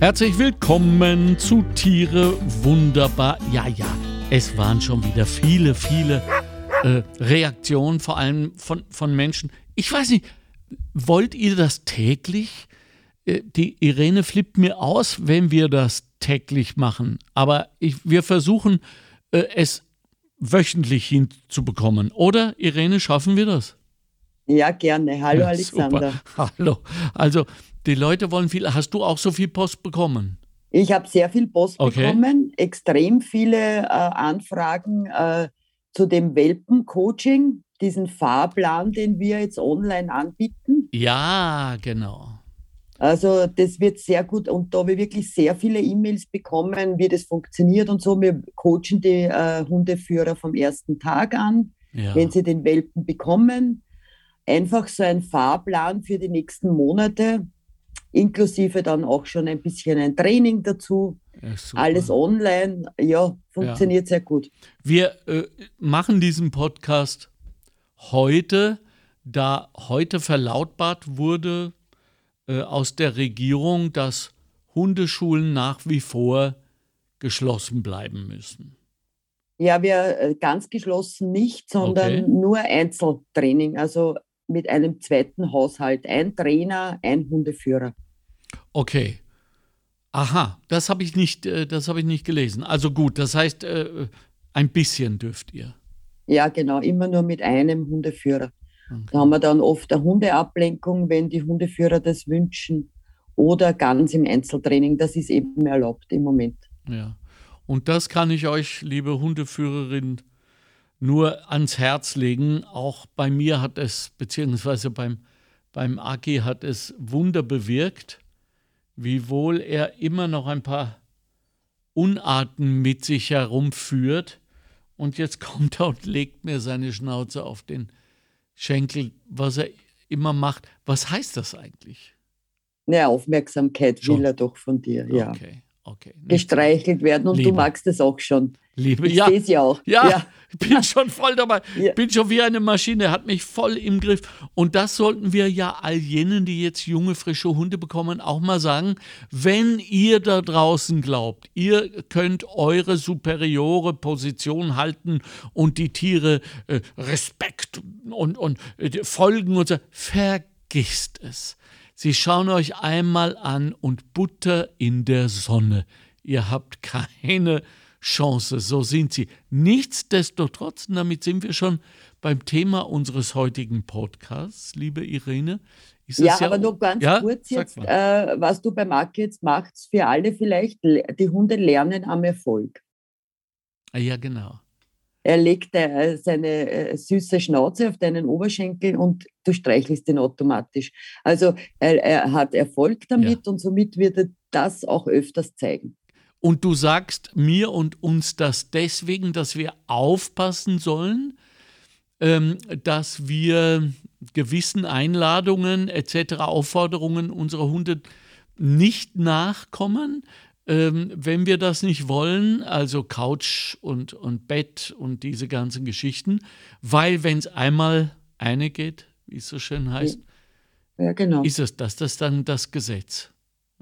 Herzlich willkommen zu Tiere wunderbar. Ja, ja, es waren schon wieder viele, viele äh, Reaktionen, vor allem von, von Menschen. Ich weiß nicht, wollt ihr das täglich? Äh, die Irene flippt mir aus, wenn wir das täglich machen. Aber ich, wir versuchen äh, es wöchentlich hinzubekommen. Oder, Irene, schaffen wir das? Ja, gerne. Hallo, ja, Alexander. Super. Hallo. Also, die Leute wollen viel. Hast du auch so viel Post bekommen? Ich habe sehr viel Post okay. bekommen, extrem viele äh, Anfragen äh, zu dem Welpencoaching, diesen Fahrplan, den wir jetzt online anbieten. Ja, genau. Also das wird sehr gut und da ich wirklich sehr viele E-Mails bekommen, wie das funktioniert und so. Wir coachen die äh, Hundeführer vom ersten Tag an, ja. wenn sie den Welpen bekommen. Einfach so ein Fahrplan für die nächsten Monate, inklusive dann auch schon ein bisschen ein Training dazu. Ja, Alles online, ja, funktioniert ja. sehr gut. Wir äh, machen diesen Podcast heute, da heute verlautbart wurde, äh, aus der Regierung, dass Hundeschulen nach wie vor geschlossen bleiben müssen? Ja, wir äh, ganz geschlossen nicht, sondern okay. nur Einzeltraining, also mit einem zweiten Haushalt. Ein Trainer, ein Hundeführer. Okay. Aha, das habe ich nicht, äh, das habe ich nicht gelesen. Also gut, das heißt, ein bisschen dürft ihr. Ja, genau, immer nur mit einem Hundeführer. Okay. Da haben wir dann oft eine Hundeablenkung, wenn die Hundeführer das wünschen oder ganz im Einzeltraining. Das ist eben erlaubt im Moment. Ja. Und das kann ich euch, liebe Hundeführerin, nur ans Herz legen. Auch bei mir hat es, beziehungsweise beim, beim Aki hat es Wunder bewirkt, wiewohl er immer noch ein paar Unarten mit sich herumführt. Und jetzt kommt er und legt mir seine Schnauze auf den Schenkel, was er immer macht. Was heißt das eigentlich? Ja, Aufmerksamkeit schon. will er doch von dir, ja. Okay, okay. Gestreichelt werden und Liebe. du magst es auch schon. Liebe, ich ja. sehe es ja auch. Ja, ja, bin schon voll dabei. Ja. Bin schon wie eine Maschine, hat mich voll im Griff. Und das sollten wir ja all jenen, die jetzt junge, frische Hunde bekommen, auch mal sagen. Wenn ihr da draußen glaubt, ihr könnt eure superiore Position halten und die Tiere äh, Respekt und, und äh, folgen und so, vergisst es. Sie schauen euch einmal an und Butter in der Sonne. Ihr habt keine Chance. So sind sie. Nichtsdestotrotz, damit sind wir schon beim Thema unseres heutigen Podcasts, liebe Irene. ja, ja, aber nur ganz ja? kurz jetzt, äh, was du bei Marke jetzt machst, für alle vielleicht, die Hunde lernen am Erfolg. Ah, ja, genau. Er legt äh, seine äh, süße Schnauze auf deinen Oberschenkel und du streichelst ihn automatisch. Also er, er hat Erfolg damit ja. und somit wird er das auch öfters zeigen. Und du sagst mir und uns das deswegen, dass wir aufpassen sollen, ähm, dass wir gewissen Einladungen etc., Aufforderungen unserer Hunde nicht nachkommen, ähm, wenn wir das nicht wollen, also Couch und, und Bett und diese ganzen Geschichten, weil wenn es einmal eine geht, wie es so schön heißt, ja, genau. ist es das, das dann das Gesetz.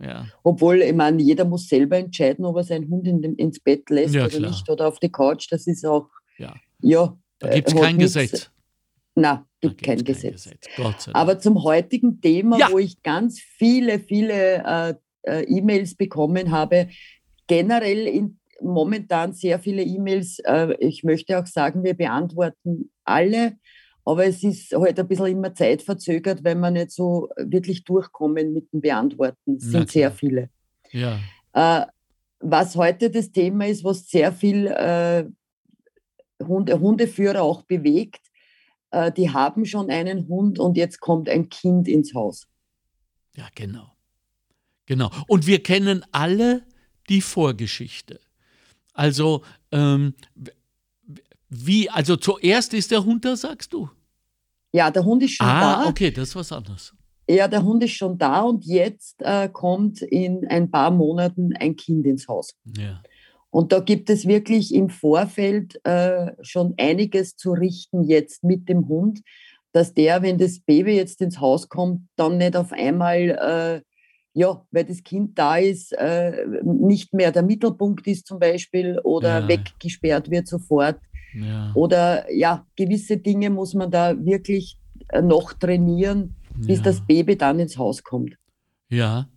Ja. Obwohl, ich meine, jeder muss selber entscheiden, ob er seinen Hund in dem, ins Bett lässt ja, oder klar. nicht oder auf die Couch. Das ist auch, ja. ja da gibt es äh, kein Gesetz. Nein, gibt kein Gesetz. Gesetz. Aber zum heutigen Thema, wo ich ganz viele, viele äh, äh, E-Mails bekommen habe, generell in, momentan sehr viele E-Mails. Äh, ich möchte auch sagen, wir beantworten alle aber es ist halt ein bisschen immer zeitverzögert, weil wir nicht so wirklich durchkommen mit dem Beantworten. Es sind sehr viele. Ja. Äh, was heute das Thema ist, was sehr viel äh, Hunde, Hundeführer auch bewegt, äh, die haben schon einen Hund und jetzt kommt ein Kind ins Haus. Ja, genau. Genau. Und wir kennen alle die Vorgeschichte. Also, ähm, wie, also zuerst ist der Hund da, sagst du? Ja, der Hund ist schon ah, da. Ah, okay, das ist was anderes. Ja, der Hund ist schon da und jetzt äh, kommt in ein paar Monaten ein Kind ins Haus. Ja. Und da gibt es wirklich im Vorfeld äh, schon einiges zu richten jetzt mit dem Hund, dass der, wenn das Baby jetzt ins Haus kommt, dann nicht auf einmal äh, ja, weil das Kind da ist, äh, nicht mehr der Mittelpunkt ist zum Beispiel oder ja. weggesperrt wird sofort. Ja. Oder ja, gewisse Dinge muss man da wirklich äh, noch trainieren, bis ja. das Baby dann ins Haus kommt. Ja,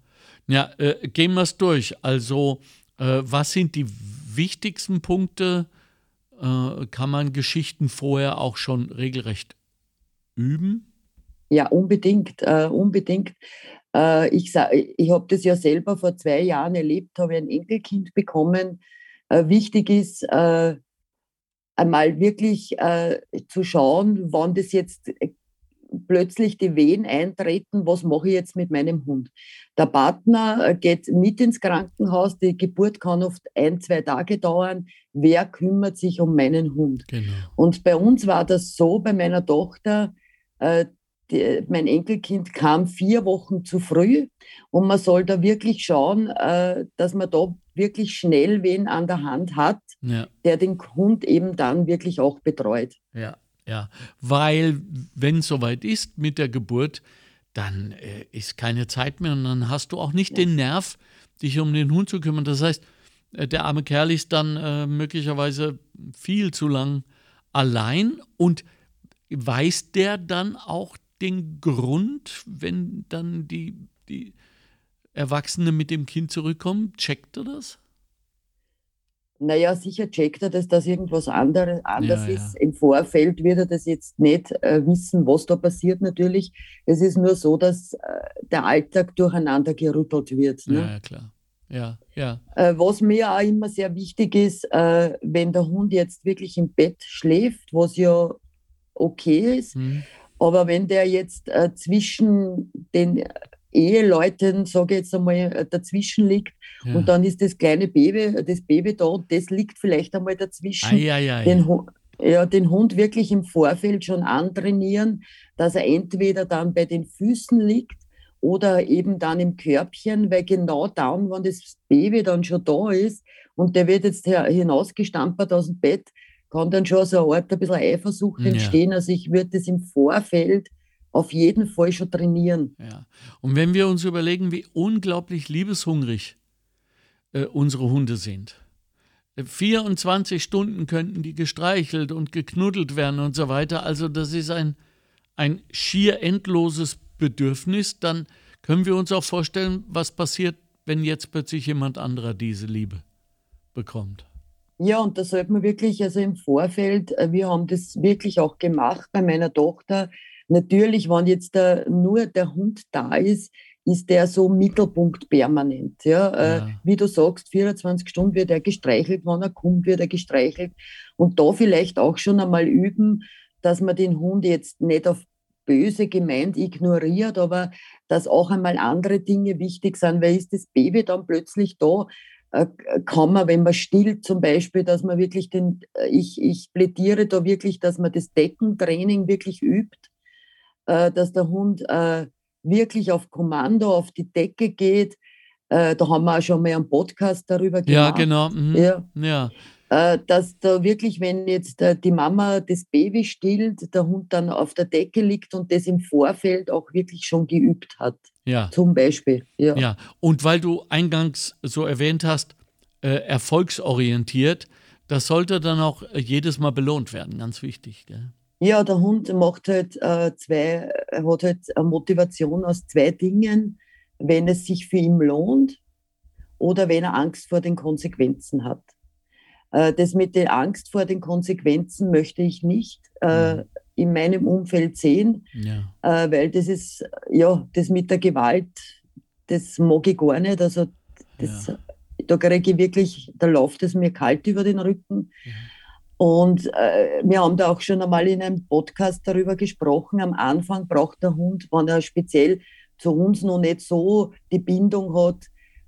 ja, äh, gehen wir es durch. Also, äh, was sind die wichtigsten Punkte? Äh, kann man Geschichten vorher auch schon regelrecht üben? Ja, unbedingt, äh, unbedingt. Äh, ich ich habe das ja selber vor zwei Jahren erlebt, habe ein Enkelkind bekommen. Wichtig ist, einmal wirklich äh, zu schauen, wann das jetzt äh, plötzlich die Wehen eintreten, was mache ich jetzt mit meinem Hund? Der Partner äh, geht mit ins Krankenhaus, die Geburt kann oft ein, zwei Tage dauern. Wer kümmert sich um meinen Hund? Genau. Und bei uns war das so, bei meiner Tochter, äh, die, mein Enkelkind kam vier Wochen zu früh und man soll da wirklich schauen, äh, dass man da wirklich schnell wen an der Hand hat, ja. der den Hund eben dann wirklich auch betreut. Ja, ja, weil wenn es soweit ist mit der Geburt, dann äh, ist keine Zeit mehr und dann hast du auch nicht ja. den Nerv, dich um den Hund zu kümmern. Das heißt, äh, der arme Kerl ist dann äh, möglicherweise viel zu lang allein und weiß der dann auch den Grund, wenn dann die, die Erwachsene mit dem Kind zurückkommen? Checkt er das? Naja, sicher checkt er, dass das irgendwas andere, anders ja, ist. Ja. Im Vorfeld wird er das jetzt nicht äh, wissen, was da passiert natürlich. Es ist nur so, dass äh, der Alltag durcheinander gerüttelt wird. Ne? Ja, klar. Ja, ja. Äh, was mir auch immer sehr wichtig ist, äh, wenn der Hund jetzt wirklich im Bett schläft, was ja okay ist, mhm. Aber wenn der jetzt äh, zwischen den Eheleuten, sage ich jetzt einmal, äh, dazwischen liegt ja. und dann ist das kleine Baby, das Baby da und das liegt vielleicht einmal dazwischen, ai, ai, ai. Den, ja, den Hund wirklich im Vorfeld schon antrainieren, dass er entweder dann bei den Füßen liegt oder eben dann im Körbchen, weil genau dann, wenn das Baby dann schon da ist und der wird jetzt hinausgestampert aus dem Bett, kann dann schon so eine Art ein bisschen Eifersucht entstehen. Ja. Also ich würde das im Vorfeld auf jeden Fall schon trainieren. Ja. Und wenn wir uns überlegen, wie unglaublich liebeshungrig äh, unsere Hunde sind. 24 äh, Stunden könnten die gestreichelt und geknuddelt werden und so weiter. Also das ist ein, ein schier endloses Bedürfnis. Dann können wir uns auch vorstellen, was passiert, wenn jetzt plötzlich jemand anderer diese Liebe bekommt. Ja, und da sollte man wirklich, also im Vorfeld, äh, wir haben das wirklich auch gemacht bei meiner Tochter. Natürlich, wenn jetzt der, nur der Hund da ist, ist der so Mittelpunkt permanent. Ja? Äh, ja. wie du sagst, 24 Stunden wird er gestreichelt, wenn er kommt, wird er gestreichelt. Und da vielleicht auch schon einmal üben, dass man den Hund jetzt nicht auf böse gemeint ignoriert, aber dass auch einmal andere Dinge wichtig sind, weil ist das Baby dann plötzlich da, äh, kann man, wenn man stillt zum Beispiel, dass man wirklich den, äh, ich, ich plädiere da wirklich, dass man das Deckentraining wirklich übt, äh, dass der Hund wirklich auf Kommando auf die Decke geht. Da haben wir auch schon mal einen Podcast darüber gemacht. Ja, genau. Mhm. Ja. ja. Dass da wirklich, wenn jetzt die Mama das Baby stillt, der Hund dann auf der Decke liegt und das im Vorfeld auch wirklich schon geübt hat. Ja. Zum Beispiel. Ja. ja. Und weil du eingangs so erwähnt hast, äh, erfolgsorientiert, das sollte dann auch jedes Mal belohnt werden, ganz wichtig. Gell? Ja, der Hund macht halt äh, zwei, hat halt eine Motivation aus zwei Dingen, wenn es sich für ihn lohnt oder wenn er Angst vor den Konsequenzen hat. Äh, das mit der Angst vor den Konsequenzen möchte ich nicht. Äh, mhm in meinem Umfeld sehen, ja. äh, weil das ist, ja, das mit der Gewalt, das mag ich gar nicht. Also das, ja. da kriege ich wirklich, da läuft es mir kalt über den Rücken. Ja. Und äh, wir haben da auch schon einmal in einem Podcast darüber gesprochen. Am Anfang braucht der Hund, wenn er speziell zu uns noch nicht so die Bindung hat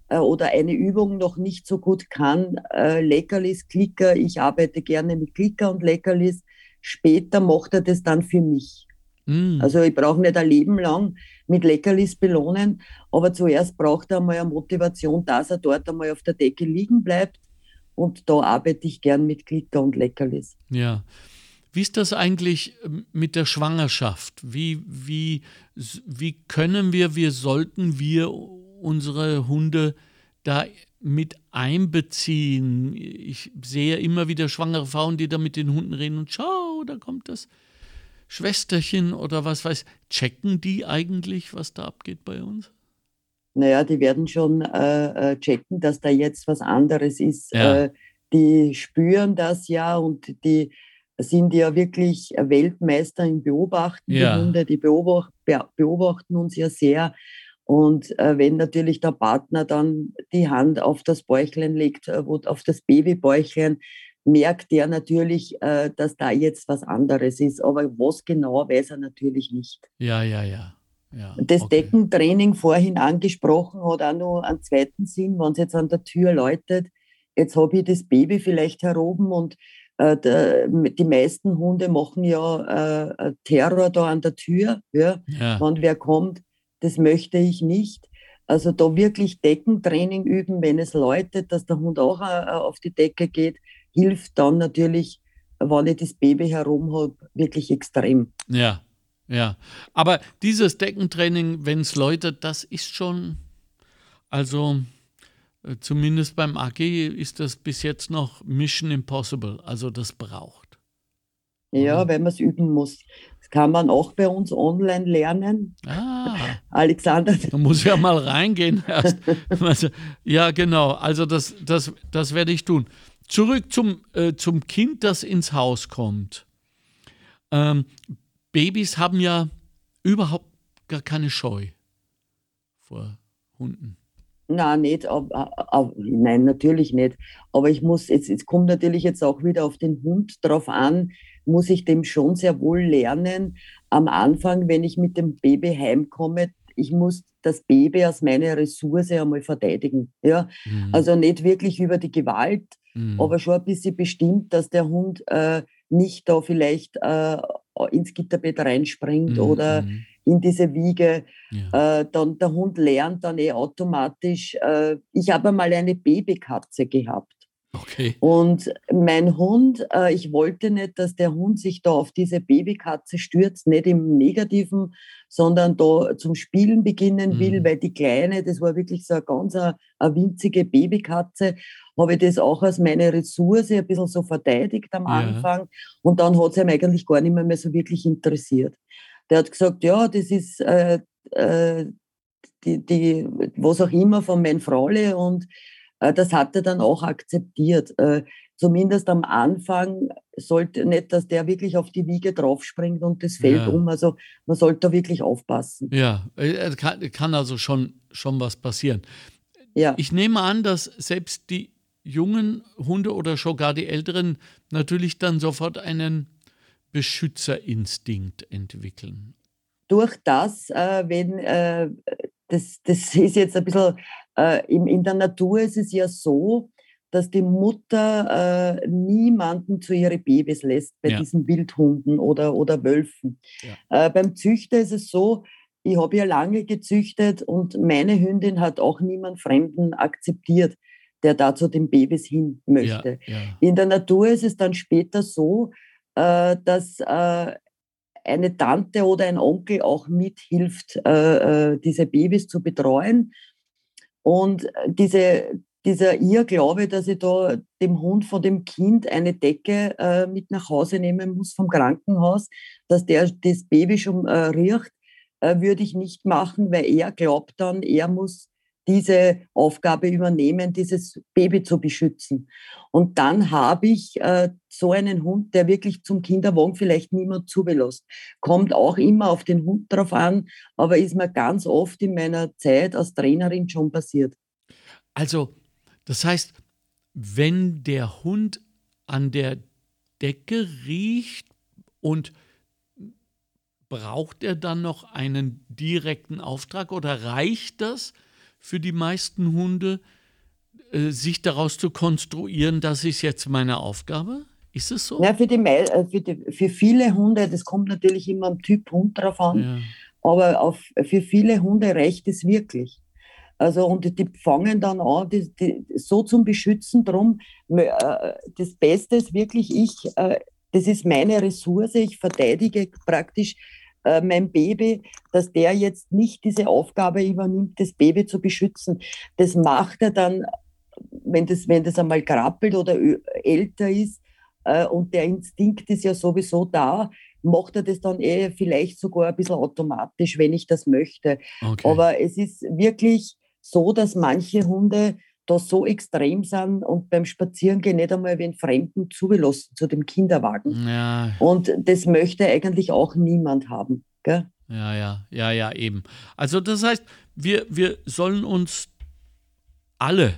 äh, oder eine Übung noch nicht so gut kann, äh, Leckerlis, Klicker. Ich arbeite gerne mit Klicker und Leckerlis Später macht er das dann für mich. Mm. Also ich brauche nicht ein Leben lang mit Leckerlis belohnen, aber zuerst braucht er einmal eine Motivation, dass er dort einmal auf der Decke liegen bleibt. Und da arbeite ich gern mit Glitter und Leckerlis. Ja. Wie ist das eigentlich ähm, mit der Schwangerschaft? Wie, wie, wie können wir, wie sollten wir unsere Hunde da mit einbeziehen. Ich sehe immer wieder schwangere Frauen, die da mit den Hunden reden und schau, da kommt das Schwesterchen oder was weiß. Checken die eigentlich, was da abgeht bei uns? Naja, die werden schon äh, äh, checken, dass da jetzt was anderes ist. Ja. Äh, die spüren das ja und die sind ja wirklich Weltmeister im Beobachten. Ja. Die Hunde, die beobacht, beobachten uns ja sehr. Und äh, wenn natürlich der Partner dann die Hand auf das Bäuchlein legt, äh, auf das Babybäuchlein, merkt der natürlich, dass da jetzt was anderes ist. Aber was genau, weiß er natürlich nicht. Ja, ja, ja. Ja das okay. Deckentraining vorhin angesprochen hat auch noch einen zweiten Sinn, wenn es jetzt an der Tür läutet. Jetzt habe ich das Baby vielleicht heroben und äh, der, die meisten Hunde machen ja äh, Terror da an der Tür. Ja? ja. Wenn wer kommt, das möchte ich nicht. Also da wirklich Deckentraining üben, wenn es läutet, dass der Hund auch äh, auf die Decke geht, hilft dann natürlich, wenn ich das Baby herum habe, wirklich extrem. Ja, ja. Aber dieses Deckentraining, wenn es läutet, das ist schon, also äh, zumindest beim AG ist das bis jetzt noch Mission Impossible. Also das braucht. Ja, weil man es üben muss kann man auch bei uns online lernen. Ah. Alexander. Da muss ja mal reingehen erst. Also, ja, genau. Also das, das, das werde ich tun. Zurück zum, äh, zum Kind, das ins Haus kommt. Ähm, Babys haben ja überhaupt gar keine Scheu vor Hunden. Nein, nicht, aber, aber, nein, natürlich nicht. Aber ich muss, jetzt, jetzt kommt natürlich jetzt auch wieder auf den Hund drauf an, muss ich dem schon sehr wohl lernen. Am Anfang, wenn ich mit dem Baby heimkomme, ich muss das Baby als meine Ressource einmal verteidigen. Ja? Mhm. Also nicht wirklich über die Gewalt, mhm. aber schon ein bisschen bestimmt, dass der Hund äh, nicht da vielleicht äh, ins Gitterbett reinspringt mhm. oder mhm. in diese Wiege. Ja. Äh, dann der Hund lernt dann eh automatisch. Äh, ich habe einmal eine Babykatze gehabt. Okay. Und mein Hund, äh, ich wollte nicht, dass der Hund sich da auf diese Babykatze stürzt, nicht im Negativen, sondern da zum Spielen beginnen will, mhm. weil die Kleine, das war wirklich so eine ganz eine, eine winzige Babykatze, habe ich das auch als meine Ressource ein bisschen so verteidigt am ja. Anfang. Und dann hat es ihm eigentlich gar nicht mehr, mehr so wirklich interessiert. Der hat gesagt, ja, das ist äh, äh, die, die, was auch immer von meinem Fraule und äh, das hat er dann auch akzeptiert. Äh, zumindest am Anfang sollte nicht, dass der wirklich auf die Wiege draufspringt und das fällt ja. um. Also man sollte da wirklich aufpassen. Ja, äh, kann, kann also schon, schon was passieren. Ja. Ich nehme an, dass selbst die jungen Hunde oder schon gar die älteren natürlich dann sofort einen Beschützerinstinkt entwickeln. Durch das, äh, wenn äh, das, das ist jetzt ein bisschen äh, in, in der Natur ist es ja so, dass die Mutter äh, niemanden zu ihren Babys lässt bei ja. diesen Wildhunden oder, oder Wölfen. Ja. Äh, beim Züchter ist es so, ich habe ja lange gezüchtet und meine Hündin hat auch niemand Fremden akzeptiert, der da zu den Babys hin möchte. Ja, In der Natur ist es dann später so, äh, dass äh, eine Tante oder ein Onkel auch mithilft, äh, äh, diese Babys zu betreuen und diese, dieser Irrglaube, dass ich da dem Hund von dem Kind eine Decke äh, mit nach Hause nehmen muss vom Krankenhaus, dass der das Baby schon äh, riecht, äh, würde ich nicht machen, weil er glaubt dann, er muss diese Aufgabe übernehmen, dieses Baby zu beschützen. Und dann habe ich äh, so einen Hund, der wirklich zum Kinderwagen vielleicht niemand zubelässt. Kommt auch immer auf den Hund drauf an, aber ist mir ganz oft in meiner Zeit als Trainerin schon passiert. Also, das heißt, wenn der Hund an der Decke riecht und braucht er dann noch einen direkten Auftrag oder reicht das? Für die meisten Hunde, äh, sich daraus zu konstruieren, das ist jetzt meine Aufgabe? Ist es so? Ja, für, die, äh, für, die, für viele Hunde, das kommt natürlich immer am Typ Hund drauf an, ja. aber auf, für viele Hunde reicht es wirklich. Also, und die fangen dann an, die, die, so zum Beschützen. Drum, äh, das Beste ist wirklich, ich, das ist meine Ressource, ich verteidige praktisch äh, mein Baby, dass der jetzt nicht diese Aufgabe übernimmt, das Baby zu beschützen. Das macht er dann, wenn das, wenn das einmal krabbelt oder älter ist äh, und der Instinkt ist ja sowieso da, macht er das dann eh vielleicht sogar ein bisschen automatisch, wenn ich das möchte. Okay. Aber es ist wirklich so, dass manche Hunde da so extrem sind und beim Spazierengehen nicht einmal den Fremden zugelassen zu dem Kinderwagen. Ja. Und das möchte eigentlich auch niemand haben. Gell? Ja, ja, ja, ja, eben. Also das heißt, wir, wir sollen uns alle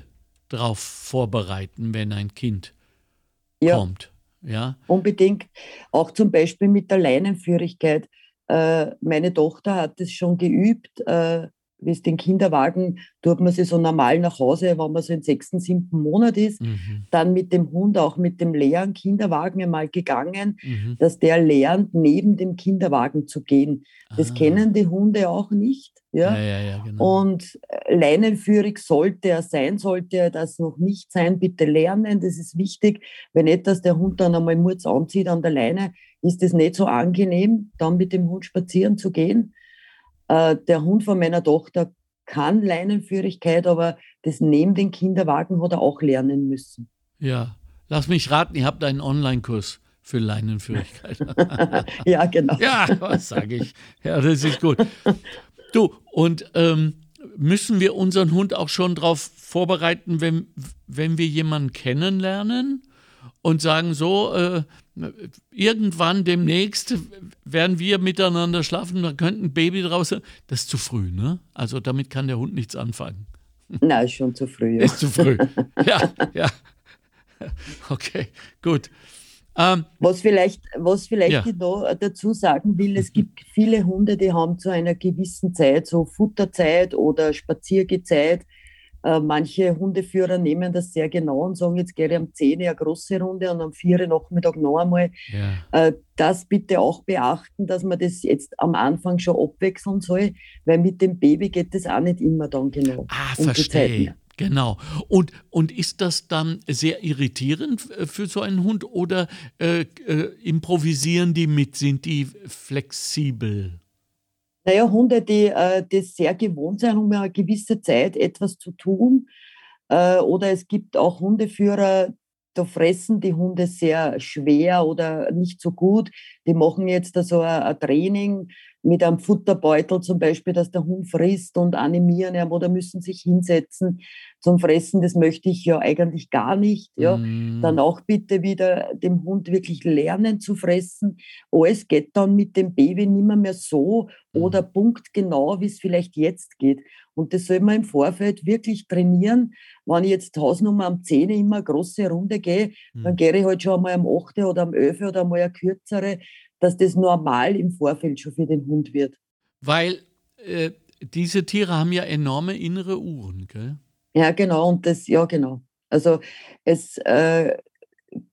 darauf vorbereiten, wenn ein Kind ja. kommt. Ja. Unbedingt. Auch zum Beispiel mit der Leinenführigkeit. Äh, meine Tochter hat es schon geübt. Äh, wie es den Kinderwagen, tut man sie so normal nach Hause, wenn man so im sechsten, siebten Monat ist, mhm. dann mit dem Hund auch mit dem leeren Kinderwagen einmal gegangen, mhm. dass der lernt, neben dem Kinderwagen zu gehen. Das ah. kennen die Hunde auch nicht. Ja? ja, ja, ja genau. Und äh, leinenführig sollte er sein, sollte er das noch nicht sein, bitte lernen, das ist wichtig. Wenn nicht, dass der Hund dann einmal Murz anzieht an der Leine, ist es nicht so angenehm, dann mit dem Hund spazieren zu gehen. Äh, der Hund von meiner Tochter kann Leinenführigkeit, aber das neben den Kinderwagen hat er auch lernen müssen. Ja, lass mich raten, ihr habt einen Online-Kurs für Leinenführigkeit. ja, genau. Ja, was sage ich? Ja, das ist gut. Du, und ähm, müssen wir unseren Hund auch schon darauf vorbereiten, wenn, wenn wir jemanden kennenlernen und sagen, so, äh, irgendwann demnächst werden wir miteinander schlafen, da könnte ein Baby draußen. Das ist zu früh, ne? Also damit kann der Hund nichts anfangen. Nein, ist schon zu früh. Ja. Ist zu früh. Ja, ja. Okay, gut. Ähm, was vielleicht, was vielleicht ja. ich noch dazu sagen will, es gibt viele Hunde, die haben zu einer gewissen Zeit, so Futterzeit oder Spaziergezeit, manche Hundeführer nehmen das sehr genau und sagen, jetzt gehe ich am 10 eine große Runde und am 4 Nachmittag noch einmal. Ja. Äh, das bitte auch beachten, dass man das jetzt am Anfang schon abwechseln soll, weil mit dem Baby geht das auch nicht immer dann genau. Ah, um verstehe. Genau. Und, und ist das dann sehr irritierend für so einen Hund oder äh, äh, improvisieren die mit? Sind die flexibel? Naja, Hunde, die äh, das sehr gewohnt sind, um eine gewisse Zeit etwas zu tun. Äh, oder es gibt auch Hundeführer, da fressen die Hunde sehr schwer oder nicht so gut. Die machen jetzt da so ein, ein Training mit einem Futterbeutel zum Beispiel, dass der Hund frisst und animieren ja, oder müssen sich hinsetzen zum Fressen. Das möchte ich ja eigentlich gar nicht. Ja. Mm. Dann auch bitte wieder dem Hund wirklich lernen zu fressen. Alles geht dann mit dem Baby nimmer mehr so oder punktgenau, wie es vielleicht jetzt geht. Und das soll man im Vorfeld wirklich trainieren. Wenn ich jetzt Hausnummer am 10 immer eine große Runde gehe, mm. dann gehe ich halt schon einmal am 8 oder am 11 oder einmal eine kürzere dass das normal im Vorfeld schon für den Hund wird. Weil äh, diese Tiere haben ja enorme innere Uhren, gell? Ja, genau. Und das, ja, genau. Also es äh,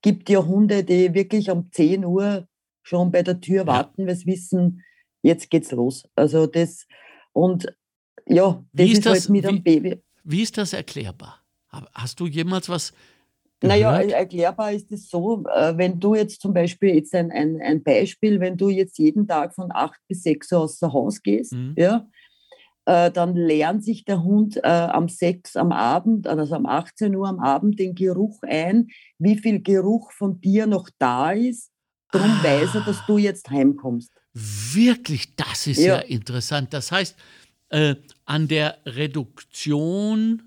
gibt ja Hunde, die wirklich um 10 Uhr schon bei der Tür warten, ja. weil sie wissen, jetzt geht's los. Also das und ja, das ist, ist das, halt mit einem Baby. Wie ist das erklärbar? Hast du jemals was naja, erklärbar ist es so, äh, wenn du jetzt zum Beispiel, jetzt ein, ein, ein Beispiel, wenn du jetzt jeden Tag von 8 bis 6 Uhr außer Haus gehst, mhm. ja, äh, dann lernt sich der Hund äh, am 6 am Abend, also am 18 Uhr am Abend den Geruch ein, wie viel Geruch von dir noch da ist. Darum ah, weiß er, dass du jetzt heimkommst. Wirklich, das ist ja, ja interessant. Das heißt, äh, an der Reduktion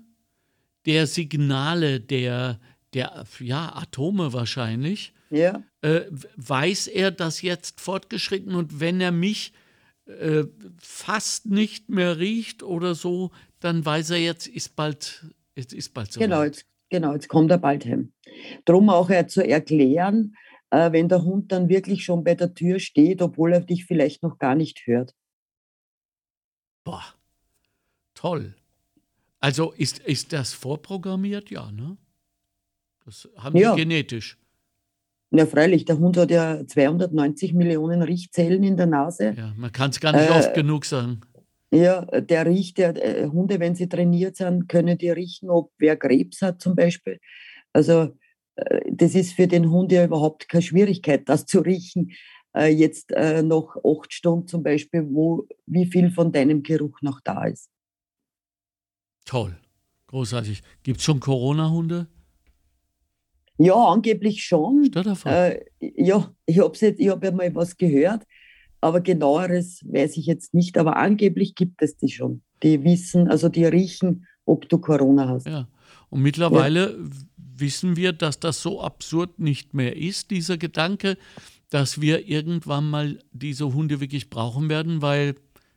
der Signale der der ja, Atome wahrscheinlich, ja. äh, weiß er das jetzt fortgeschritten und wenn er mich äh, fast nicht mehr riecht oder so, dann weiß er jetzt, ist bald, jetzt ist bald so. Genau, jetzt, genau, jetzt kommt er bald heim. Drum auch er zu erklären, äh, wenn der Hund dann wirklich schon bei der Tür steht, obwohl er dich vielleicht noch gar nicht hört. Boah, toll. Also ist, ist das vorprogrammiert? Ja, ne? Das haben ja. die genetisch. Ja, freilich, der Hund hat ja 290 Millionen Riechzellen in der Nase. Ja, man kann es gar nicht äh, oft genug sagen. Ja, der riecht, der äh, Hunde, wenn sie trainiert sind, können die riechen, ob wer Krebs hat zum Beispiel. Also äh, das ist für den Hund ja überhaupt keine Schwierigkeit, das zu riechen. äh, jetzt äh, noch acht Stunden zum Beispiel, wo wie viel von deinem Geruch noch da ist. Toll, großartig. Gibt es schon Corona-Hunde? Ja, angeblich schon. Äh, ja, ich habe hab ja mal was gehört, aber genaueres weiß ich jetzt nicht. Aber angeblich gibt es die schon. Die wissen, also die riechen, ob du Corona hast. Ja, und mittlerweile ja. wissen wir, dass das so absurd nicht mehr ist, dieser Gedanke, dass wir irgendwann mal diese Hunde wirklich brauchen werden, weil,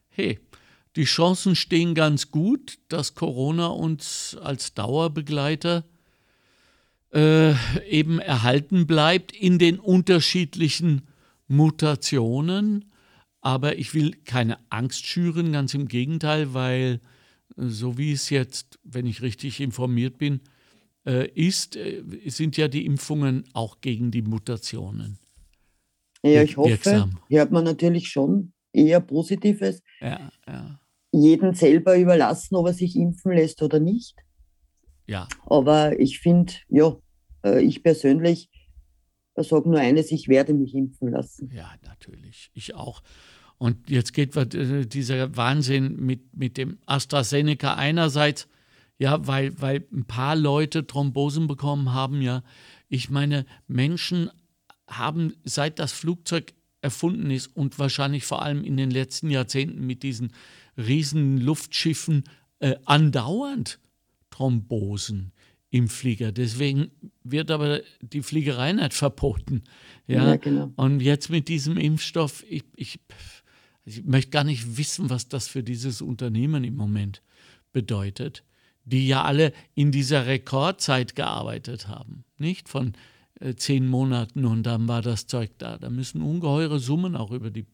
hey, die Chancen stehen ganz gut, dass Corona uns als Dauerbegleiter äh, eben erhalten bleibt in den unterschiedlichen Mutationen. Aber ich will keine Angst schüren, ganz im Gegenteil, weil äh, so wie es jetzt, wenn ich richtig informiert bin, äh, ist, äh, sind ja die Impfungen auch gegen die Mutationen. Ja, ich hoffe, wirksam. hier hat man natürlich schon eher Positives. Ja, ja. Jeden selber überlassen, ob er sich impfen lässt oder nicht. Ja. Aber ich finde, ja, äh, ich persönlich sage nur eines, ich werde mich impfen lassen. Ja, natürlich. Ich auch. Und jetzt geht äh, dieser Wahnsinn mit, mit dem AstraZeneca einerseits, ja, weil, weil ein paar Leute Thrombosen bekommen haben, ja. Ich meine, Menschen haben, seit das Flugzeug erfunden ist und wahrscheinlich vor allem in den letzten Jahrzehnten mit diesen riesen Luftschiffen äh, andauernd Thrombosen im Flieger. Deswegen wird aber die Fliegerei nicht verboten. Ja, ja genau. Und jetzt mit diesem Impfstoff, ich, ich, ich möchte gar nicht wissen, was das für dieses Unternehmen im Moment bedeutet, die ja alle in dieser Rekordzeit gearbeitet haben. Nicht von äh, zehn Monaten und dann war das Zeug da. Da müssen ungeheure Summen auch über die,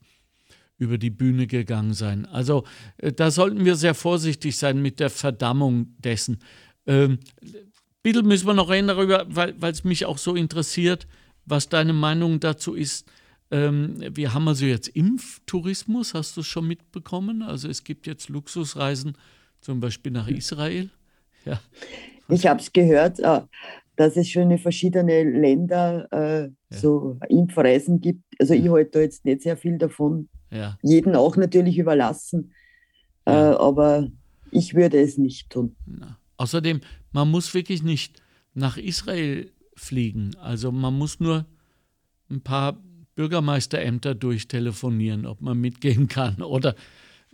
über die Bühne gegangen sein. Also äh, da sollten wir sehr vorsichtig sein mit der Verdammung dessen. Ähm, bisschen müssen wir noch reden darüber, weil es mich auch so interessiert, was deine Meinung dazu ist. Ähm, wir haben also jetzt Impftourismus, hast du es schon mitbekommen? Also es gibt jetzt Luxusreisen, zum Beispiel nach Israel. Ja. Ich habe es gehört. Äh, dass es schon in verschiedenen Ländern äh, ja. so Impfreisen gibt. Also ich halte da jetzt nicht sehr viel davon. Ja. Jeden auch natürlich überlassen. Ja. Äh, aber ich würde es nicht tun. Na. Außerdem, man muss wirklich nicht nach Israel fliegen. Also man muss nur ein paar Bürgermeisterämter durchtelefonieren, ob man mitgehen kann oder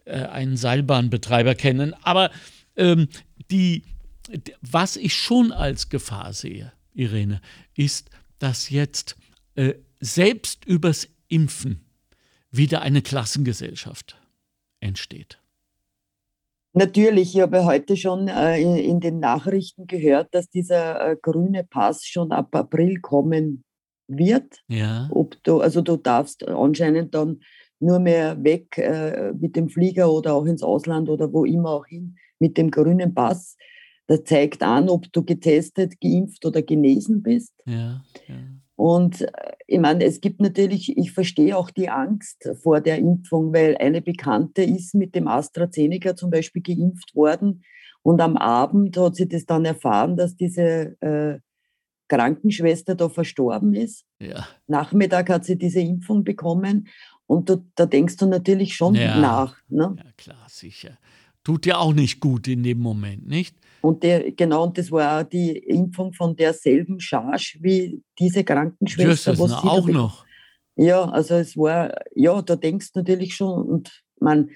äh, einen Seilbahnbetreiber kennen. Aber ähm, die was ich schon als Gefahr sehe, Irene, ist, dass jetzt äh, selbst übers Impfen wieder eine Klassengesellschaft entsteht. Natürlich, ich habe heute schon äh, in, den Nachrichten gehört, dass dieser äh, grüne Pass schon ab April kommen wird. Ja. Ob du, also du darfst anscheinend dann nur mehr weg äh, mit dem Flieger oder auch ins Ausland oder wo immer auch hin mit dem grünen Pass. Das zeigt an, ob du getestet, geimpft oder genesen bist. Ja, ja. Und äh, ich meine, es gibt natürlich, ich verstehe auch die Angst vor der Impfung, weil eine Bekannte ist mit dem AstraZeneca zum Beispiel geimpft worden und am Abend hat sie das dann erfahren, dass diese äh, Krankenschwester da verstorben ist. Ja. Nachmittag hat sie diese Impfung bekommen und du, da denkst du natürlich schon ja. nach. Ne? Ja, klar, sicher. Tut dir auch nicht gut in dem Moment, nicht? Und der, genau, und das war auch die Impfung von derselben Charge wie diese Krankenschwester. Jesus, na, auch noch. Ja, also es war, ja, da denkst du natürlich schon, und man,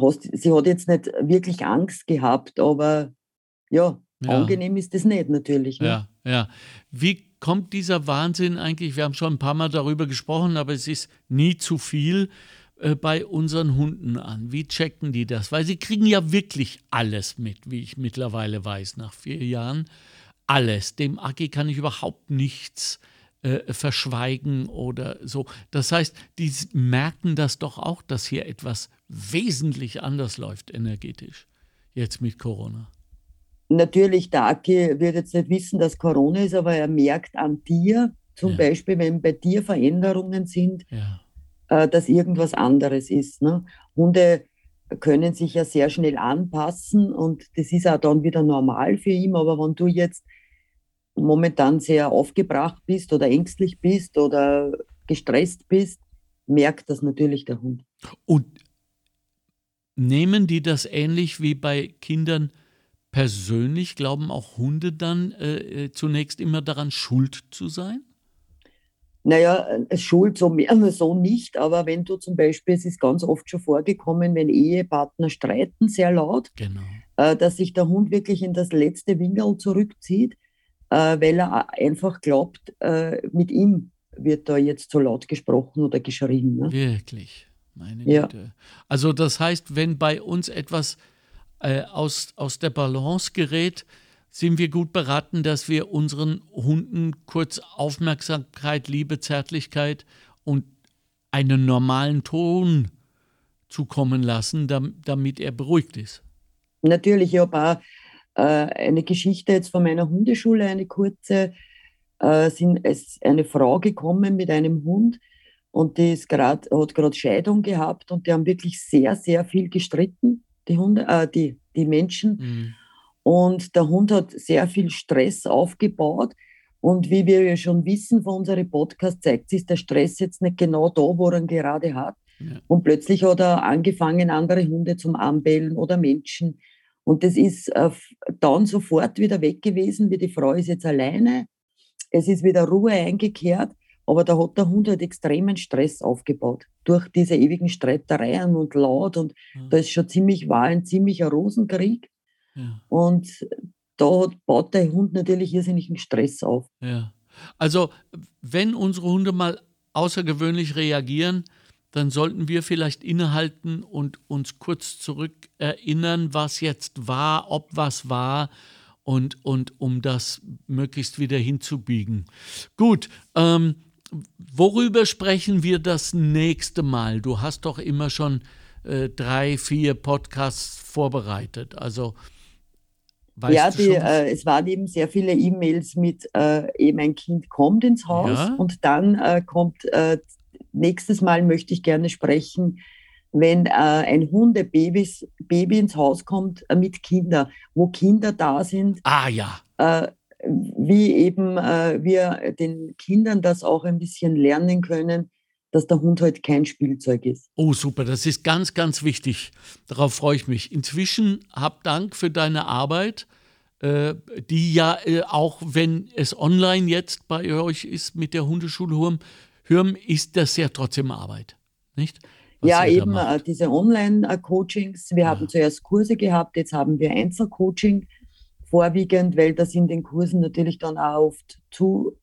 hast, sie hat jetzt nicht wirklich Angst gehabt, aber ja, ja. angenehm ist das nicht natürlich. Ne? Ja, ja. Wie kommt dieser Wahnsinn eigentlich? Wir haben schon ein paar Mal darüber gesprochen, aber es ist nie zu viel äh, bei unseren Hunden an? Wie checken die das? Weil sie kriegen ja wirklich alles mit, wie ich mittlerweile weiß, nach vier Jahren. Alles. Dem Aki kann ich überhaupt nichts äh, verschweigen oder so. Das heißt, die merken das doch auch, dass hier etwas wesentlich anders läuft energetisch, jetzt mit Corona. Natürlich, der Aki wird jetzt nicht wissen, dass Corona ist, aber er merkt an dir, zum ja. Beispiel, wenn bei dir Veränderungen sind, ja äh, dass irgendwas anderes ist. Ne? Hunde können sich ja sehr schnell anpassen und das ist auch dann wieder normal für ihn. Aber wenn du jetzt momentan sehr aufgebracht bist oder ängstlich bist oder gestresst bist, merkt das natürlich der Hund. Und nehmen die das ähnlich wie bei Kindern persönlich? Glauben auch Hunde dann äh, äh zunächst immer daran, schuld zu sein? Naja, es schuld so mehr so nicht, aber wenn du zum Beispiel, es ist ganz oft schon vorgekommen, wenn Ehepartner streiten sehr laut, genau. äh, dass sich der Hund wirklich in das letzte Winkel zurückzieht, äh, weil er einfach glaubt, äh, mit ihm wird da jetzt so laut gesprochen oder geschrien. Ne? Wirklich, meine ja. Güte. Also das heißt, wenn bei uns etwas äh, aus, aus der Balance gerät, sind wir gut beraten, dass wir unseren Hunden kurz Aufmerksamkeit, Liebe, Zärtlichkeit und einen normalen Ton zukommen lassen, damit er beruhigt ist. Natürlich, ich habe auch äh, eine Geschichte jetzt von meiner Hundeschule, eine kurze. Äh, sind, ist eine Frau gekommen mit einem Hund und die ist grad, hat gerade Scheidung gehabt und die haben wirklich sehr, sehr viel gestritten, die Hunde, äh, die, die Menschen. Mhm. Und der Hund hat sehr viel Stress aufgebaut. Und wie wir ja schon wissen von unserem Podcast, zeigt sich der Stress jetzt nicht genau da, wo er ihn gerade hat. Ja. Und plötzlich hat er angefangen, andere Hunde zum Anbellen oder Menschen. Und das ist äh, dann sofort wieder weg gewesen, wie die Frau ist jetzt alleine. Es ist wieder Ruhe eingekehrt, aber da hat der Hund halt extremen Stress aufgebaut. Durch diese ewigen Streitereien und laut. Und ja. da ist schon ziemlich, war ein ziemlicher Rosenkrieg. Und da baut der Hund natürlich irrsinnigen Stress auf. Ja. Also, wenn unsere Hunde mal außergewöhnlich reagieren, dann sollten wir vielleicht innehalten und uns kurz zurückerinnern, was jetzt war, ob was war und, und um das möglichst wieder hinzubiegen. Gut, ähm, worüber sprechen wir das nächste Mal? Du hast doch immer schon äh, drei, vier Podcasts vorbereitet. Also Weißt ja, die, äh, es waren eben sehr viele E-Mails mit, äh, eben ein Kind kommt ins Haus ja? und dann äh, kommt, äh, nächstes Mal möchte ich gerne sprechen, wenn äh, ein Hundebabys, Baby ins Haus kommt äh, mit Kindern, wo Kinder da sind. Ah ja. wie eben wir den Kindern das auch ein bisschen lernen können, dass der Hund halt kein Spielzeug ist. Oh, super, das ist ganz, ganz wichtig. Darauf freue ich mich. Inzwischen hab Dank für deine Arbeit, äh, die ja äh, auch, wenn es online jetzt bei euch ist mit der Hundeschule Hürm, Hürm ist das ja trotzdem Arbeit, nicht? Was ja, eben äh, diese Online-Coachings. Wir ja. haben zuerst Kurse gehabt, jetzt haben wir Einzelcoaching vorwiegend, weil das in den Kursen natürlich dann auch oft zu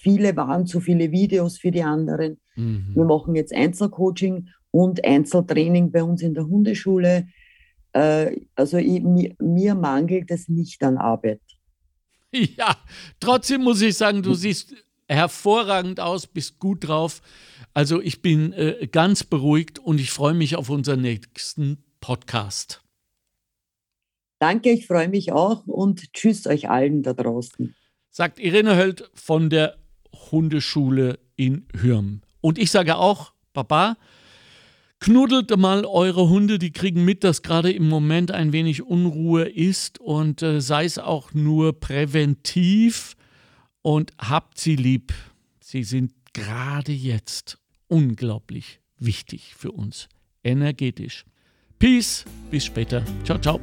viele waren, zu viele Videos für die anderen. Mhm. Wir machen jetzt Einzelcoaching und Einzeltraining bei uns in der Hundeschule. Äh, also ich, mir, mir mangelt es nicht an Arbeit. Ja, trotzdem muss ich sagen, du siehst hervorragend aus, bist gut drauf. Also ich bin äh, ganz beruhigt und ich freue mich auf unseren nächsten Podcast. Danke, ich freue mich auch und tschüss euch allen da draußen. Sagt Irene Höld von der Hundeschule in Hürm. Und ich sage auch, Papa, knuddelt mal eure Hunde, die kriegen mit, dass gerade im Moment ein wenig Unruhe ist und äh, sei es auch nur präventiv und habt sie lieb. Sie sind gerade jetzt unglaublich wichtig für uns, energetisch. Peace, bis später. Ciao, ciao.